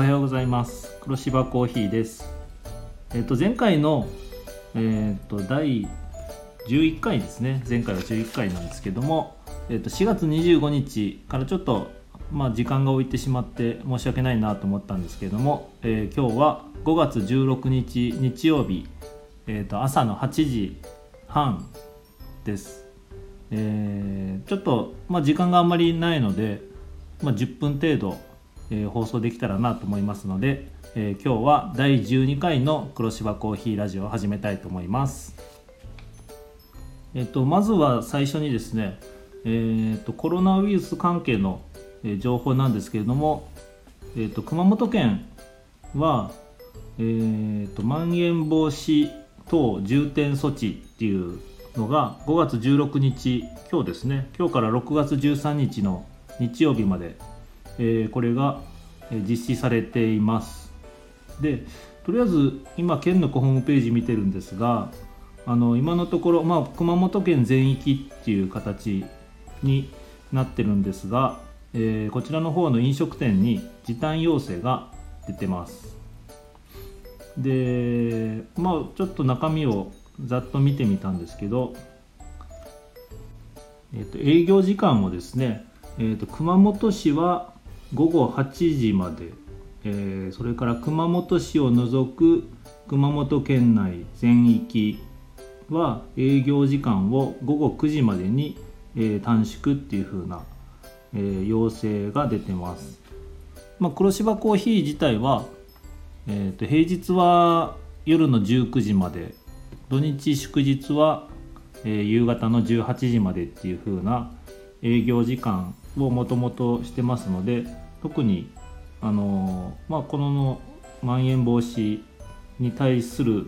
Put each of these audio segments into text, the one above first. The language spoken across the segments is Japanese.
おはようございます。黒芝コーヒーです。えっ、と前回のえっ、と第11回ですね。前回は11回なんですけどもえっ、と4月25日からちょっとまあ時間が置いてしまって申し訳ないなと思ったんですけども、えー今日は5月16日日曜日えっ、と朝の8時半です。えーちょっと、まあ、時間があんまりないので、まあ、10分程度、え放送できたらなと思いますので、え今日は第12回の黒芝コーヒーラジオを始めたいと思います。えっと、まずは最初にですね、えっとコロナウイルス関係の情報なんですけれども、えっと熊本県は、えっとまん延防止等重点措置っていうのが5月16日今日ですね今日から6月13日の日曜日まで、えーこれが実施されています。でとりあえず今県のホームページ見てるんですがあの今のところ、まあ、熊本県全域っていう形になってるんですが、えーこちらの方の飲食店に時短要請が出てます。でまあちょっと中身をざっと見てみたんですけど、えー、と営業時間もですね、えー、と熊本市は午後8時まで、えーそれから熊本市を除く熊本県内全域は営業時間を午後9時までに、えー短縮っていう風な、えー要請が出てます。まあ、黒芝コーヒー自体は、えー、と平日は夜の19時まで土日祝日は、えー夕方の18時までっていう風な営業時間をもともとしてますので特にあのまあ、このまん延防止に対する、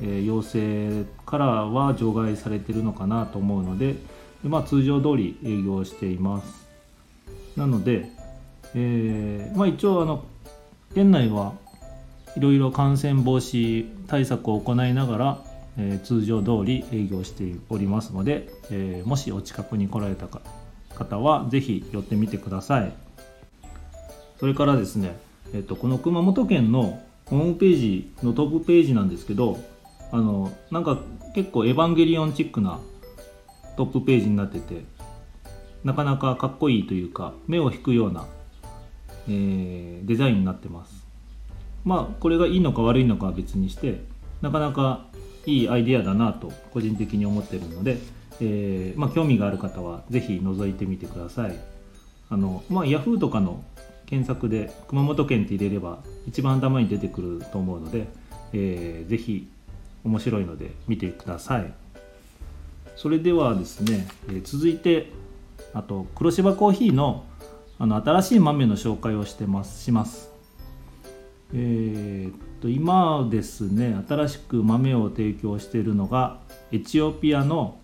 えー要請からは除外されてるのかなと思うのでで、まあ、通常通り営業しています。なので、えーまあ、一応あの県内はいろいろ感染防止対策を行いながら、えー通常通り営業しておりますので、えもしお近くに来られたか方はぜひ寄ってみてください。それからですね、えっと、この熊本県のホームページのトップページなんですけどあのなんか結構エヴァンゲリオンチックなトップページになっててなかなかかっこいいというか目を引くような、えーデザインになってます。まあこれがいいのか悪いのかは別にしてなかなかいいアイデアだなと個人的に思ってるので、えーまあ、興味がある方はぜひ覗いてみてください。あのまあ Yahoo とかの検索で熊本県って入れれば一番頭に出てくると思うので、えーぜひ面白いので見てください。それではですね、えー続いてあと黒芝コーヒーのあの新しい豆の紹介をしてますします。えーっと今ですね新しく豆を提供しているのがエチオピアの、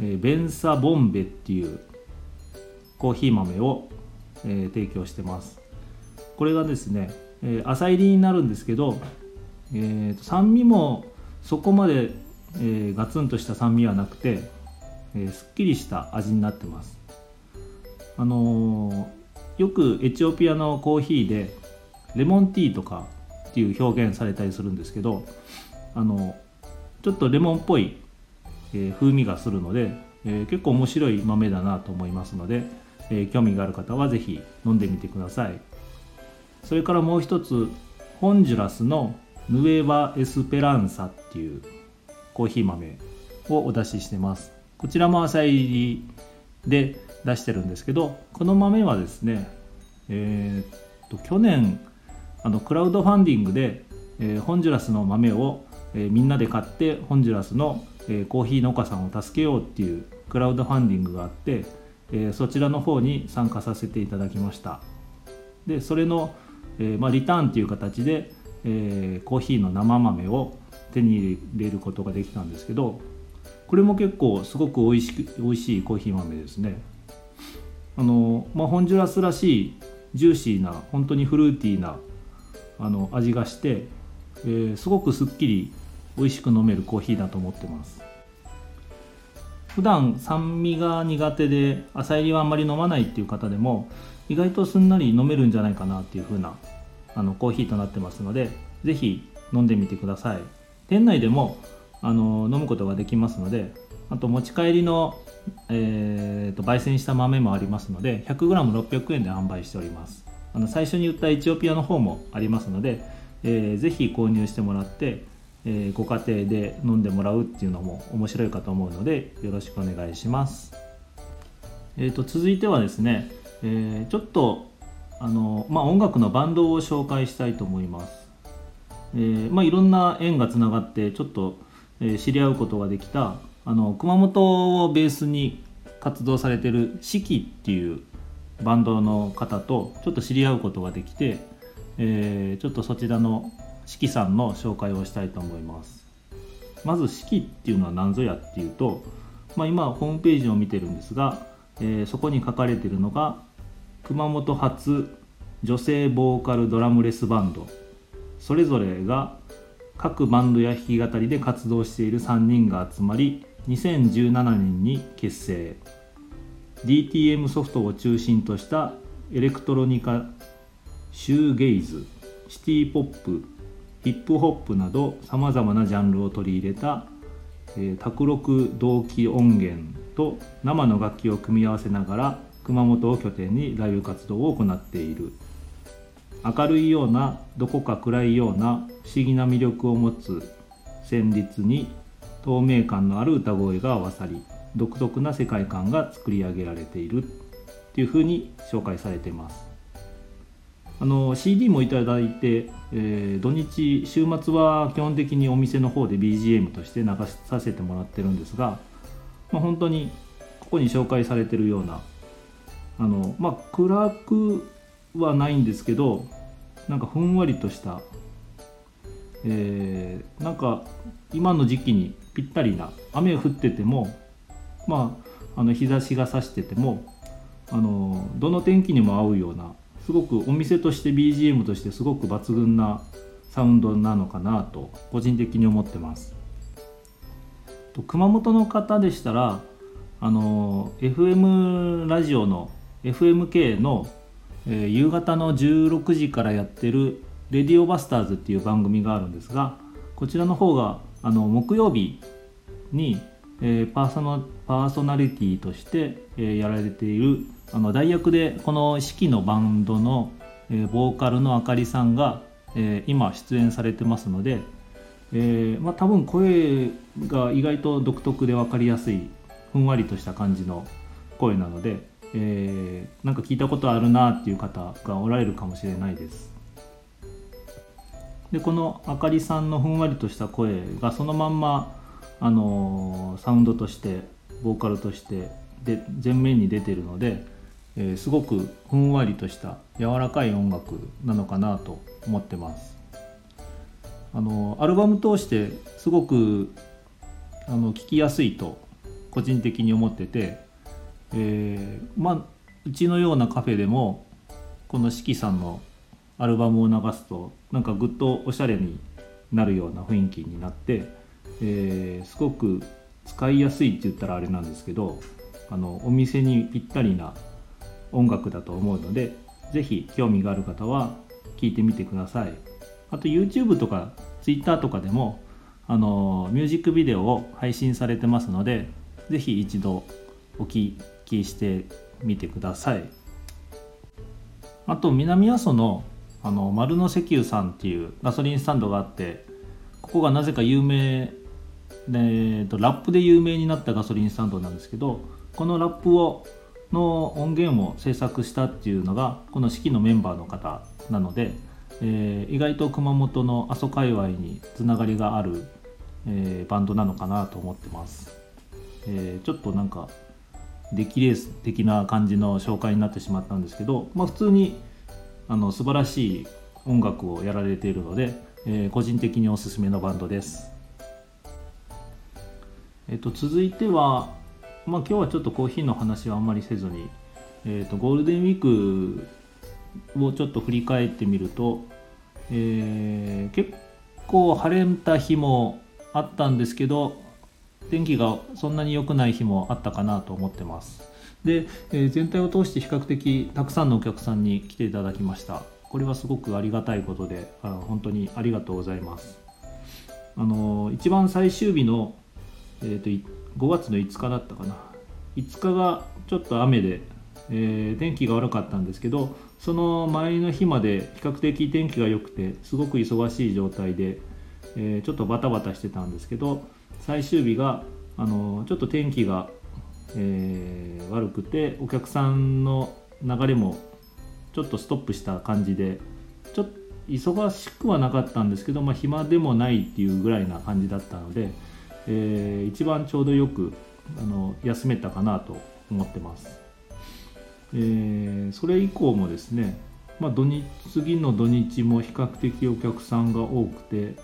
えベンサボンベっていうコーヒー豆を、えー提供してます。これがですね、えー浅入りになるんですけど、えーと酸味もそこまで、えーガツンとした酸味はなくて、えーすっきりした味になってます。あのーよくエチオピアのコーヒーでレモンティーとかっていう表現されたりするんですけどあのちょっとレモンっぽい、え風味がするので、え結構面白い豆だなと思いますので、え興味がある方はぜひ飲んでみてください。それからもう一つホンジュラスのヌエバ・エスペランサっていうコーヒー豆をお出ししてます。こちらも浅入りで出してるんですけどこの豆はですねえーっと去年あのクラウドファンディングで、えーホンジュラスの豆を、えーみんなで買ってホンジュラスの、えコーヒー農家さんを助けようっていうクラウドファンディングがあって、えそちらの方に参加させていただきました。でそれの、えまあ、リターンっていう形で、えコーヒーの生豆を手に入れることができたんですけどこれも結構すごく美味しく美味しいコーヒー豆ですね。あの、まあ、ホンジュラスらしいジューシーな本当にフルーティーなあの味がして、えーすごくすっきり美味しく飲めるコーヒーだと思ってます。普段酸味が苦手で浅入りはあんまり飲まないっていう方でも意外とすんなり飲めるんじゃないかなっていう風なあのコーヒーとなってますので是非飲んでみてください。店内でもあの飲むことができますのであと持ち帰りの、えーと、焙煎した豆もありますので 100g600 円で販売しております。あの最初に言ったエチオピアの方もありますので、えー、ぜひ購入してもらって、えー、ご家庭で飲んでもらうっていうのも面白いかと思うのでよろしくお願いします、えーと、続いてはですね、えー、ちょっとあの、まあ、音楽のバンドを紹介したいと思います、えーまあ、いろんな縁がつながってちょっと、え、知り合うことができたあの熊本をベースに活動されてる四季っていうバンドの方とちょっと知り合うことができて、えー、ちょっとそちらの四季さんの紹介をしたいと思います。まず四季っていうのは何ぞやっていうと、まあ、今ホームページを見てるんですが、えー、そこに書かれてるのが熊本発女性ボーカルドラムレスバンド。それぞれが各バンドや弾き語りで活動している3人が集まり2017年に結成。DTM ソフトを中心としたエレクトロニカシューゲイズシティポップヒップホップなどさまざまなジャンルを取り入れた、えー、卓録同期音源と生の楽器を組み合わせながら熊本を拠点にライブ活動を行っている。明るいようなどこか暗いような不思議な魅力を持つ旋律に透明感のある歌声が合わさり独特な世界観が作り上げられているっていうふうに紹介されてます。あの CD もいただいて、えー、土日週末は基本的にお店の方で BGM として流させてもらってるんですが、まあ、本当にここに紹介されてるようなあのまあ暗くはないんですけどなんかふんわりとした、えー、なんか今の時期にぴったりな雨降っててもまああの日差しが差しててもあのどの天気にも合うようなすごくお店として BGM としてすごく抜群なサウンドなのかなと個人的に思ってます。熊本の方でしたらあの FM ラジオの FMK の、えー、夕方の16時からやってる「レディオバスターズ」っていう番組があるんですがこちらの方があの木曜日に、えー、パーソナパーソナリティとして、えー、やられているあの代役でこの四季のバンドの、えー、ボーカルのあかりさんが、えー、今出演されてますので、えーまあ、多分声が意外と独特で分かりやすいふんわりとした感じの声なので、えー、なんか聞いたことあるなっていう方がおられるかもしれないです。でこのあかりさんのふんわりとした声がそのまんま、あのー、サウンドとしてボーカルとしてで前面に出てるので、えー、すごくふんわりとした柔らかい音楽なのかなと思ってます。あのアルバム通してすごくあの聴きやすいと個人的に思ってて、えー、まあうちのようなカフェでもこの四季さんのアルバムを流すとなんかぐっとおしゃれになるような雰囲気になって、えー、すごく使いやすいって言ったらあれなんですけどあのお店にぴったりな音楽だと思うので是非興味がある方は聞いてみてください。あと YouTube とか Twitter とかでもあのミュージックビデオを配信されてますので是非一度お聞きしてみてください。あと南阿蘇のあの丸の石油さんっていうガソリンスタンドがあってここがなぜか有名で、えー、とラップで有名になったガソリンスタンドなんですけどこのラップをの音源を制作したっていうのがこの式のメンバーの方なので、えー、意外と熊本の阿蘇界隈につながりがある、えー、バンドなのかなと思ってます、えー、ちょっとなんかデッキレース的な感じの紹介になってしまったんですけど、まあ、普通にあの素晴らしい音楽をやられているので、えー、個人的におすすめのバンドです。えっと、続いては、まあ、今日はちょっとコーヒーの話はあんまりせずに、えっと、ゴールデンウィークをちょっと振り返ってみると、えー、結構晴れた日もあったんですけど天気がそんなに良くない日もあったかなと思ってます。で、えー、全体を通して比較的たくさんのお客さんに来ていただきましたこれはすごくありがたいことであの本当にありがとうございますあの一番最終日の、えーと、5月の5日だったかな。5日がちょっと雨で、えー、天気が悪かったんですけどその前の日まで比較的天気が良くてすごく忙しい状態で、えー、ちょっとバタバタしてたんですけど最終日があのちょっと天気が、えー、悪くてお客さんの流れもちょっとストップした感じでちょっと忙しくはなかったんですけど、まあ、暇でもないっていうぐらいな感じだったので、えー、一番ちょうどよくあの休めたかなと思ってます。えー、それ以降もですね、まあ、土日次の土日も比較的お客さんが多くて、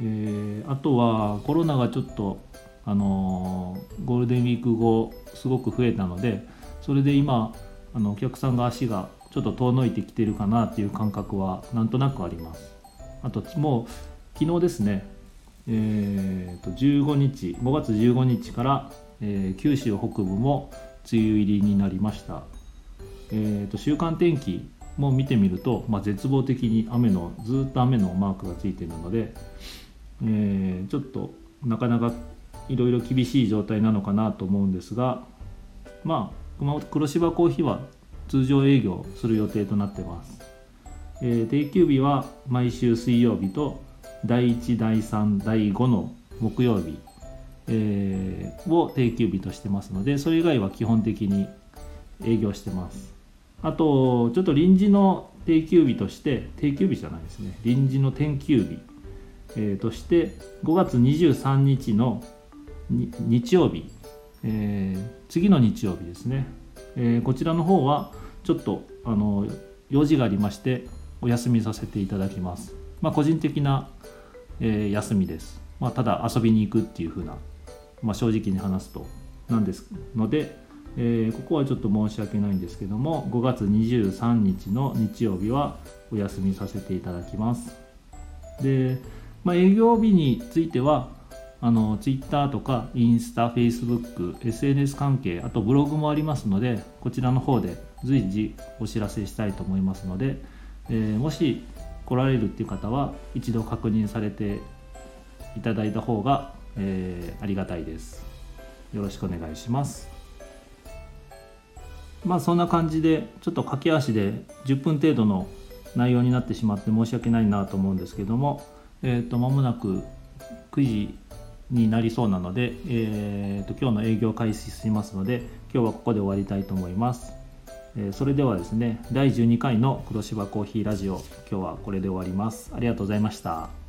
えー、あとはコロナがちょっと、あの、ゴールデンウィーク後すごく増えたのでそれで今あのお客さんが足がちょっと遠のいてきてるかなっていう感覚はなんとなくありますあともう昨日ですねえー、と15日5月15日から、えー、九州北部も梅雨入りになりました。えーと、週間天気も見てみると、まあ、絶望的に雨のずっと雨のマークがついているので、えー、ちょっとなかなかいろいろ厳しい状態なのかなと思うんですがまあ熊本黒芝コーヒーは通常営業する予定となってます、えー、定休日は毎週水曜日と第1第3第5の木曜日、えー、を定休日としてますのでそれ以外は基本的に営業してます。あとちょっと臨時の定休日として定休日じゃないですね。臨時の天休日、えー、として5月23日の日曜日、えー、次の日曜日ですね、えー、こちらの方はちょっとあの用事がありましてお休みさせていただきます。まあ個人的な、えー、休みです、まあ、ただ遊びに行くっていう風な、まあ、正直に話すとなんですのでえー、ここはちょっと申し訳ないんですけども5月23日の日曜日はお休みさせていただきます。で、まあ、営業日についてはあの Twitter とかインスタ、Facebook、SNS 関係あとブログもありますのでこちらの方で随時お知らせしたいと思いますので、えー、もし来られるっていう方は一度確認されていただいた方が、えー、ありがたいですよろしくお願いしますまあそんな感じでちょっと駆け足で10分程度の内容になってしまって申し訳ないなと思うんですけども、えー、と間もなく9時になりそうなので、えー、と今日の営業開始しますので今日はここで終わりたいと思います。えそれではですね第12回の黒芝コーヒーラジオ今日はこれで終わります。ありがとうございました。